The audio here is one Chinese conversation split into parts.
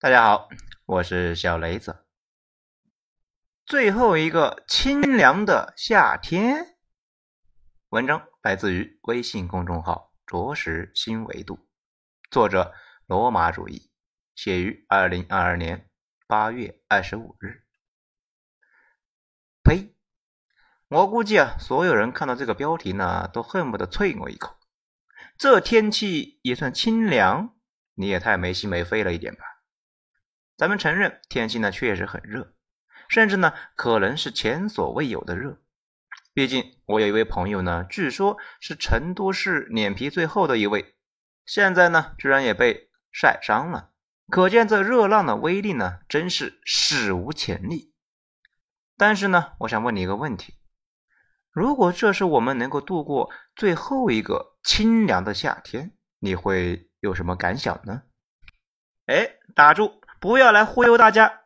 大家好，我是小雷子。最后一个清凉的夏天，文章来自于微信公众号“着实新维度”，作者罗马主义，写于二零二二年八月二十五日。呸！我估计啊，所有人看到这个标题呢，都恨不得啐我一口。这天气也算清凉？你也太没心没肺了一点吧！咱们承认天气呢确实很热，甚至呢可能是前所未有的热。毕竟我有一位朋友呢，据说是成都市脸皮最厚的一位，现在呢居然也被晒伤了。可见这热浪的威力呢，真是史无前例。但是呢，我想问你一个问题：如果这是我们能够度过最后一个清凉的夏天，你会有什么感想呢？哎，打住！不要来忽悠大家！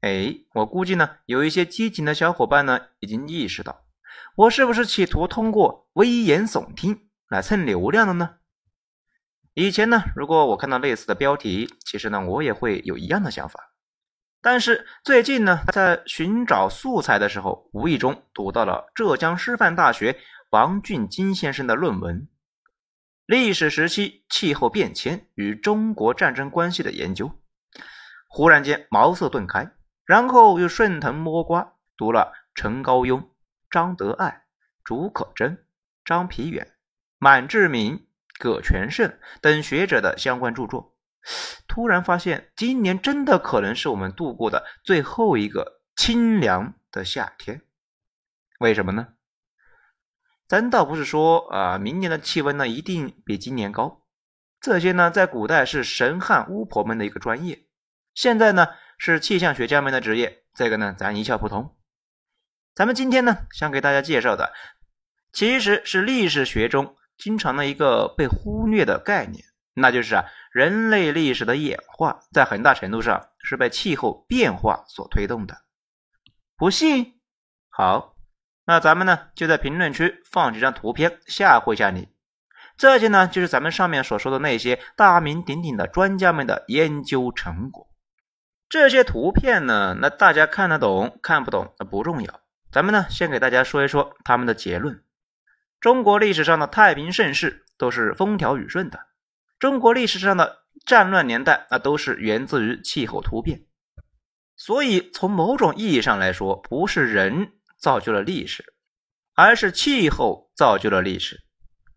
哎，我估计呢，有一些激情的小伙伴呢，已经意识到我是不是企图通过危言耸听来蹭流量的呢？以前呢，如果我看到类似的标题，其实呢，我也会有一样的想法。但是最近呢，在寻找素材的时候，无意中读到了浙江师范大学王俊金先生的论文《历史时期气候变迁与中国战争关系的研究》。忽然间茅塞顿开，然后又顺藤摸瓜读了陈高庸、张德爱、竺可桢、张皮远、满志敏、葛全胜等学者的相关著作，突然发现今年真的可能是我们度过的最后一个清凉的夏天。为什么呢？咱倒不是说啊，明年的气温呢一定比今年高，这些呢在古代是神汉巫婆们的一个专业。现在呢是气象学家们的职业，这个呢咱一窍不通。咱们今天呢想给大家介绍的，其实是历史学中经常的一个被忽略的概念，那就是啊人类历史的演化在很大程度上是被气候变化所推动的。不信？好，那咱们呢就在评论区放几张图片吓唬一下你。这些呢就是咱们上面所说的那些大名鼎鼎的专家们的研究成果。这些图片呢，那大家看得懂看不懂那不重要。咱们呢，先给大家说一说他们的结论。中国历史上的太平盛世都是风调雨顺的，中国历史上的战乱年代那都是源自于气候突变。所以从某种意义上来说，不是人造就了历史，而是气候造就了历史。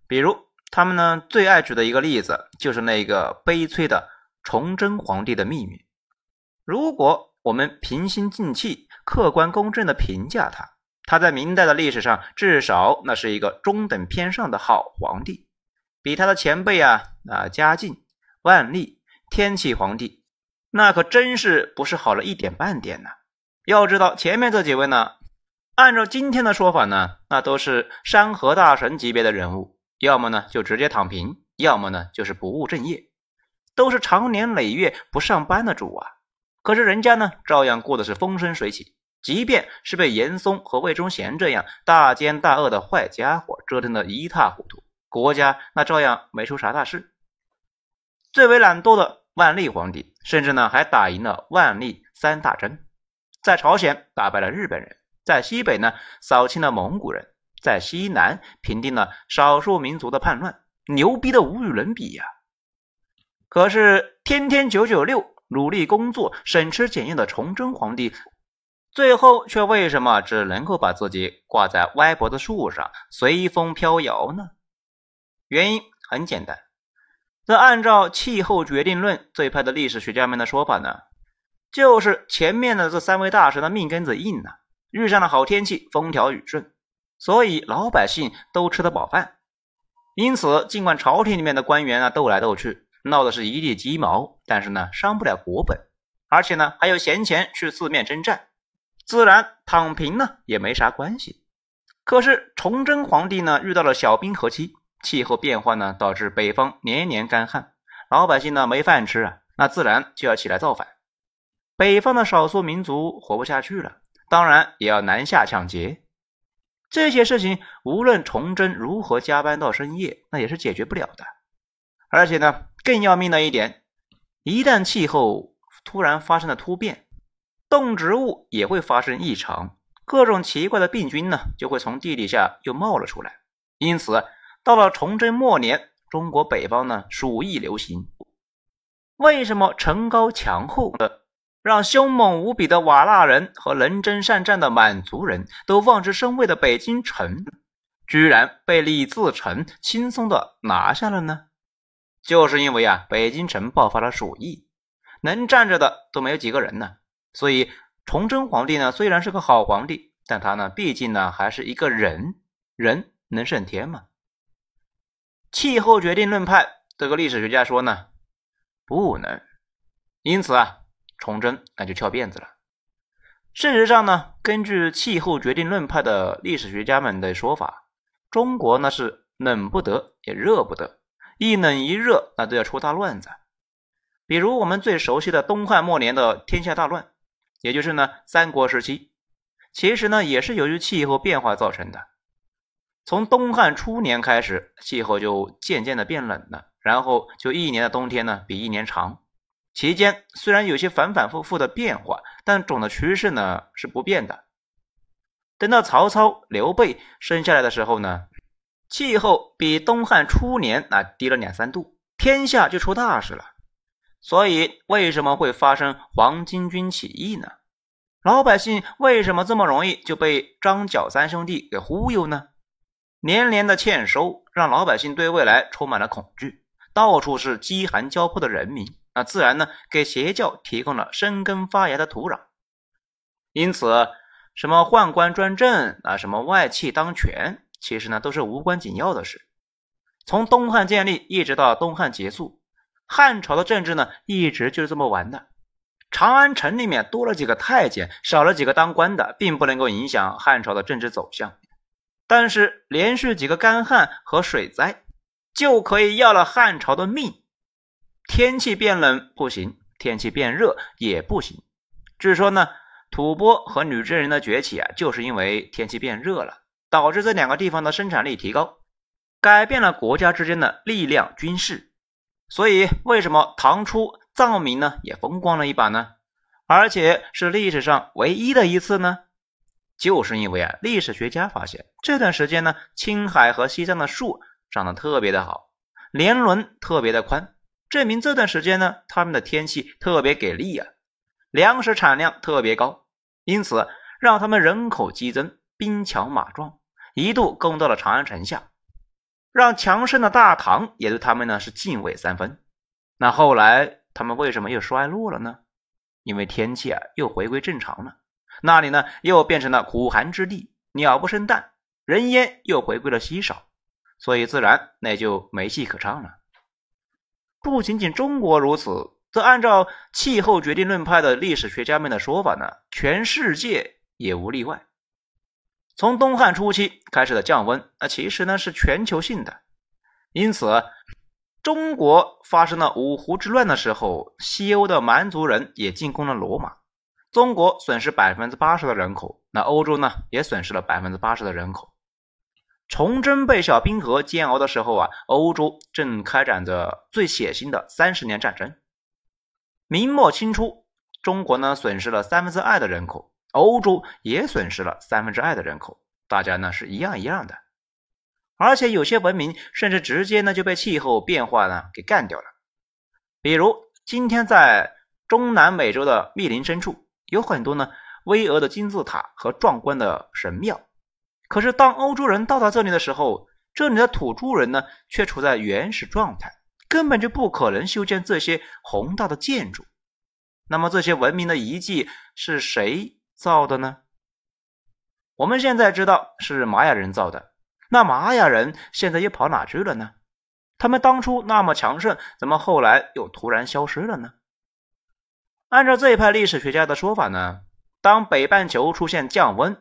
比如他们呢最爱举的一个例子，就是那个悲催的崇祯皇帝的命运。如果我们平心静气、客观公正的评价他，他在明代的历史上至少那是一个中等偏上的好皇帝，比他的前辈啊啊嘉靖、万历、天启皇帝，那可真是不是好了一点半点呢。要知道前面这几位呢，按照今天的说法呢，那都是山河大神级别的人物，要么呢就直接躺平，要么呢就是不务正业，都是长年累月不上班的主啊。可是人家呢，照样过的是风生水起。即便是被严嵩和魏忠贤这样大奸大恶的坏家伙折腾的一塌糊涂，国家那照样没出啥大事。最为懒惰的万历皇帝，甚至呢还打赢了万历三大征，在朝鲜打败了日本人，在西北呢扫清了蒙古人，在西南平定了少数民族的叛乱，牛逼的无与伦比呀！可是天天九九六。努力工作、省吃俭用的崇祯皇帝，最后却为什么只能够把自己挂在歪脖子树上，随风飘摇呢？原因很简单，这按照气候决定论这一派的历史学家们的说法呢，就是前面的这三位大神的命根子硬啊，遇上了好天气，风调雨顺，所以老百姓都吃得饱饭。因此，尽管朝廷里面的官员啊斗来斗去。闹的是一地鸡毛，但是呢，伤不了国本，而且呢，还有闲钱去四面征战，自然躺平呢也没啥关系。可是崇祯皇帝呢，遇到了小冰河期，气候变化呢，导致北方年年干旱，老百姓呢没饭吃啊，那自然就要起来造反。北方的少数民族活不下去了，当然也要南下抢劫。这些事情，无论崇祯如何加班到深夜，那也是解决不了的。而且呢。更要命的一点，一旦气候突然发生了突变，动植物也会发生异常，各种奇怪的病菌呢就会从地底下又冒了出来。因此，到了崇祯末年，中国北方呢鼠疫流行。为什么城高墙厚的，让凶猛无比的瓦剌人和能征善战的满族人都望之生畏的北京城，居然被李自成轻松的拿下了呢？就是因为啊，北京城爆发了鼠疫，能站着的都没有几个人呢。所以，崇祯皇帝呢，虽然是个好皇帝，但他呢，毕竟呢，还是一个人，人能胜天吗？气候决定论派这个历史学家说呢，不能。因此啊，崇祯那就翘辫子了。事实上呢，根据气候决定论派的历史学家们的说法，中国呢是冷不得也热不得。一冷一热，那都要出大乱子。比如我们最熟悉的东汉末年的天下大乱，也就是呢三国时期，其实呢也是由于气候变化造成的。从东汉初年开始，气候就渐渐的变冷了，然后就一年的冬天呢比一年长。期间虽然有些反反复复的变化，但总的趋势呢是不变的。等到曹操、刘备生下来的时候呢。气候比东汉初年那低了两三度，天下就出大事了。所以为什么会发生黄巾军起义呢？老百姓为什么这么容易就被张角三兄弟给忽悠呢？年年的欠收让老百姓对未来充满了恐惧，到处是饥寒交迫的人民，那自然呢给邪教提供了生根发芽的土壤。因此，什么宦官专政啊，什么外戚当权。其实呢，都是无关紧要的事。从东汉建立一直到东汉结束，汉朝的政治呢，一直就是这么玩的。长安城里面多了几个太监，少了几个当官的，并不能够影响汉朝的政治走向。但是连续几个干旱和水灾，就可以要了汉朝的命。天气变冷不行，天气变热也不行。据说呢，吐蕃和女真人的崛起啊，就是因为天气变热了。导致这两个地方的生产力提高，改变了国家之间的力量军事。所以，为什么唐初藏民呢也风光了一把呢？而且是历史上唯一的一次呢？就是因为啊，历史学家发现这段时间呢，青海和西藏的树长得特别的好，年轮特别的宽，证明这段时间呢，他们的天气特别给力啊，粮食产量特别高，因此让他们人口激增，兵强马壮。一度攻到了长安城下，让强盛的大唐也对他们呢是敬畏三分。那后来他们为什么又衰落了呢？因为天气啊又回归正常了，那里呢又变成了苦寒之地，鸟不生蛋，人烟又回归了稀少，所以自然那就没戏可唱了。不仅仅中国如此，则按照气候决定论派的历史学家们的说法呢，全世界也无例外。从东汉初期开始的降温，那其实呢是全球性的。因此，中国发生了五胡之乱的时候，西欧的蛮族人也进攻了罗马，中国损失百分之八十的人口，那欧洲呢也损失了百分之八十的人口。崇祯被小冰河煎熬的时候啊，欧洲正开展着最血腥的三十年战争。明末清初，中国呢损失了三分之二的人口。欧洲也损失了三分之二的人口，大家呢是一样一样的，而且有些文明甚至直接呢就被气候变化呢给干掉了。比如今天在中南美洲的密林深处，有很多呢巍峨的金字塔和壮观的神庙，可是当欧洲人到达这里的时候，这里的土著人呢却处在原始状态，根本就不可能修建这些宏大的建筑。那么这些文明的遗迹是谁？造的呢？我们现在知道是玛雅人造的，那玛雅人现在又跑哪去了呢？他们当初那么强盛，怎么后来又突然消失了呢？按照这一派历史学家的说法呢，当北半球出现降温，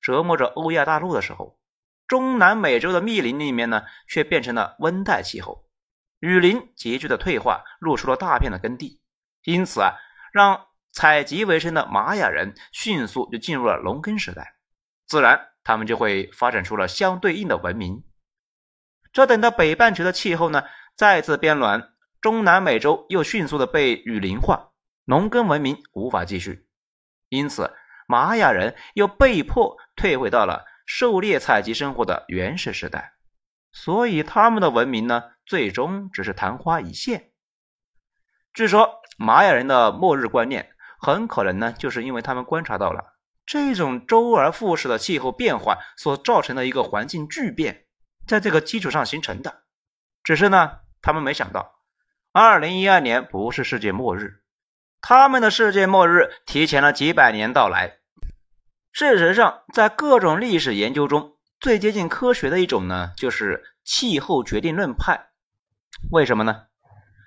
折磨着欧亚大陆的时候，中南美洲的密林里面呢，却变成了温带气候，雨林急剧的退化，露出了大片的耕地，因此啊，让。采集为生的玛雅人迅速就进入了农耕时代，自然他们就会发展出了相对应的文明。这等到北半球的气候呢再次变暖，中南美洲又迅速的被雨林化，农耕文明无法继续，因此玛雅人又被迫退回到了狩猎采集生活的原始时代，所以他们的文明呢，最终只是昙花一现。据说玛雅人的末日观念，很可能呢，就是因为他们观察到了这种周而复始的气候变化所造成的一个环境巨变，在这个基础上形成的。只是呢，他们没想到，二零一二年不是世界末日。他们的世界末日提前了几百年到来。事实上，在各种历史研究中，最接近科学的一种呢，就是气候决定论派。为什么呢？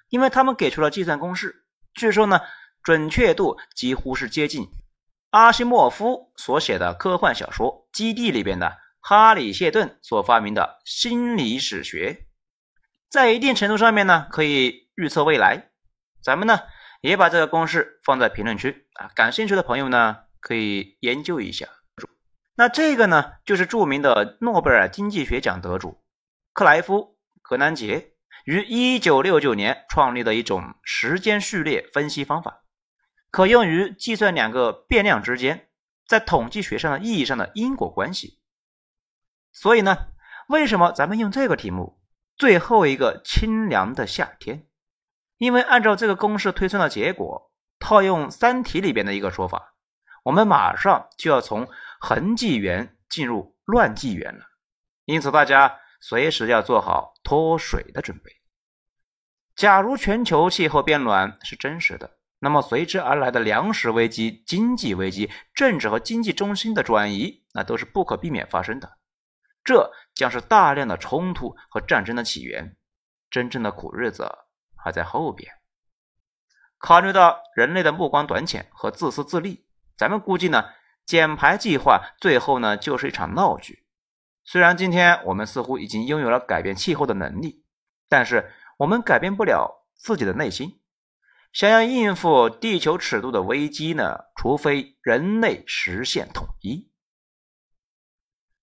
因为他们给出了计算公式，据说呢，准确度几乎是接近阿西莫夫所写的科幻小说《基地》里边的哈里谢顿所发明的心理史学，在一定程度上面呢，可以预测未来。咱们呢？也把这个公式放在评论区啊，感兴趣的朋友呢可以研究一下。那这个呢，就是著名的诺贝尔经济学奖得主克莱夫·格南杰于1969年创立的一种时间序列分析方法，可用于计算两个变量之间在统计学上的意义上的因果关系。所以呢，为什么咱们用这个题目？最后一个清凉的夏天。因为按照这个公式推算的结果，套用《三体》里边的一个说法，我们马上就要从恒纪元进入乱纪元了。因此，大家随时要做好脱水的准备。假如全球气候变暖是真实的，那么随之而来的粮食危机、经济危机、政治和经济中心的转移，那都是不可避免发生的。这将是大量的冲突和战争的起源。真正的苦日子。还在后边。考虑到人类的目光短浅和自私自利，咱们估计呢，减排计划最后呢就是一场闹剧。虽然今天我们似乎已经拥有了改变气候的能力，但是我们改变不了自己的内心。想要应付地球尺度的危机呢，除非人类实现统一。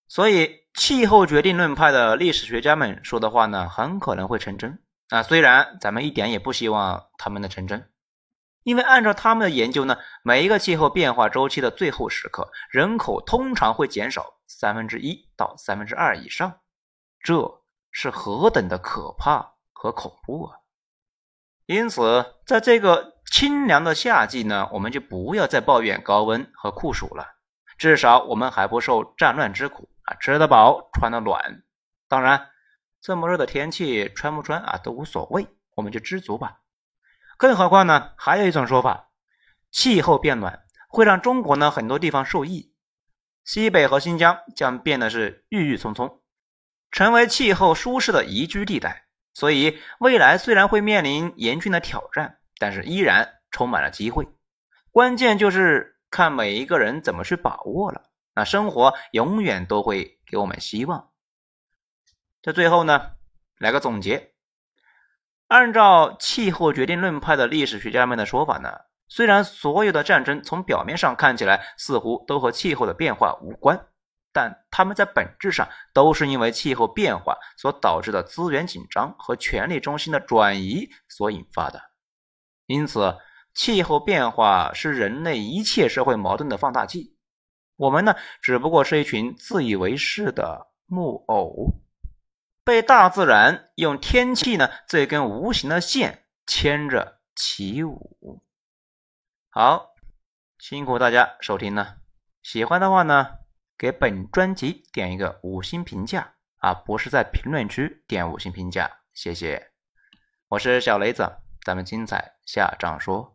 所以，气候决定论派的历史学家们说的话呢，很可能会成真。啊，虽然咱们一点也不希望他们的成真，因为按照他们的研究呢，每一个气候变化周期的最后时刻，人口通常会减少三分之一到三分之二以上，这是何等的可怕和恐怖啊！因此，在这个清凉的夏季呢，我们就不要再抱怨高温和酷暑了，至少我们还不受战乱之苦啊，吃得饱，穿得暖。当然。这么热的天气，穿不穿啊都无所谓，我们就知足吧。更何况呢，还有一种说法，气候变暖会让中国呢很多地方受益，西北和新疆将变得是郁郁葱葱，成为气候舒适的宜居地带。所以未来虽然会面临严峻的挑战，但是依然充满了机会。关键就是看每一个人怎么去把握了。那生活永远都会给我们希望。在最后呢，来个总结。按照气候决定论派的历史学家们的说法呢，虽然所有的战争从表面上看起来似乎都和气候的变化无关，但他们在本质上都是因为气候变化所导致的资源紧张和权力中心的转移所引发的。因此，气候变化是人类一切社会矛盾的放大器。我们呢，只不过是一群自以为是的木偶。被大自然用天气呢这根无形的线牵着起舞。好，辛苦大家收听了。喜欢的话呢，给本专辑点一个五星评价啊，不是在评论区点五星评价，谢谢。我是小雷子，咱们精彩下章说。